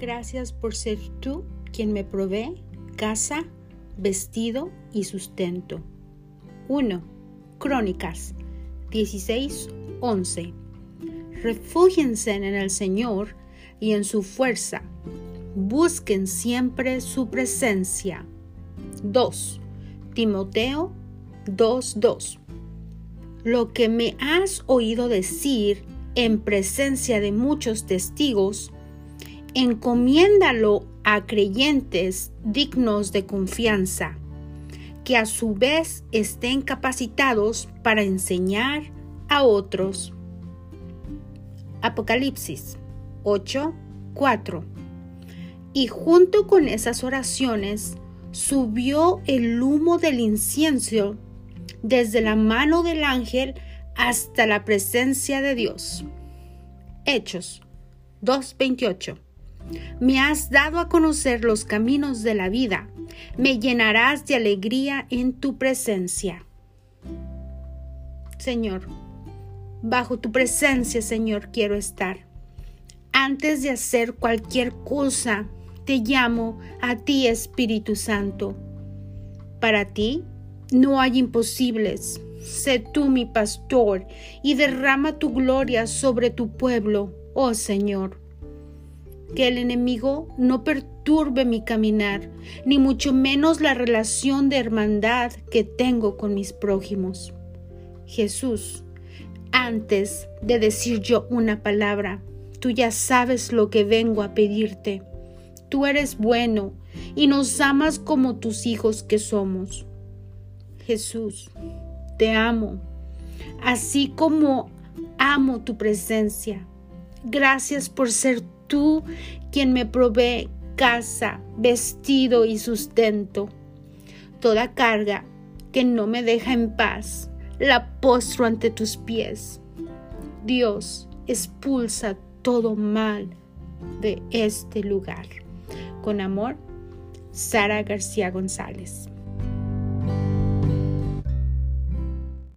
Gracias por ser tú quien me provee casa, vestido y sustento. 1. Crónicas 16, 11. Refúgiense en el Señor y en su fuerza. Busquen siempre su presencia. 2. Timoteo 2:2. Lo que me has oído decir en presencia de muchos testigos, encomiéndalo a creyentes dignos de confianza, que a su vez estén capacitados para enseñar a otros. Apocalipsis 8:4 Y junto con esas oraciones subió el humo del incienso desde la mano del ángel hasta la presencia de Dios. Hechos 2.28 Me has dado a conocer los caminos de la vida, me llenarás de alegría en tu presencia. Señor, bajo tu presencia, Señor, quiero estar. Antes de hacer cualquier cosa, te llamo a ti, Espíritu Santo. Para ti no hay imposibles. Sé tú mi pastor y derrama tu gloria sobre tu pueblo, oh Señor. Que el enemigo no perturbe mi caminar, ni mucho menos la relación de hermandad que tengo con mis prójimos. Jesús, antes de decir yo una palabra, tú ya sabes lo que vengo a pedirte. Tú eres bueno y nos amas como tus hijos que somos. Jesús, te amo, así como amo tu presencia. Gracias por ser tú quien me provee casa, vestido y sustento. Toda carga que no me deja en paz, la postro ante tus pies. Dios, expulsa todo mal de este lugar. Con amor, Sara García González.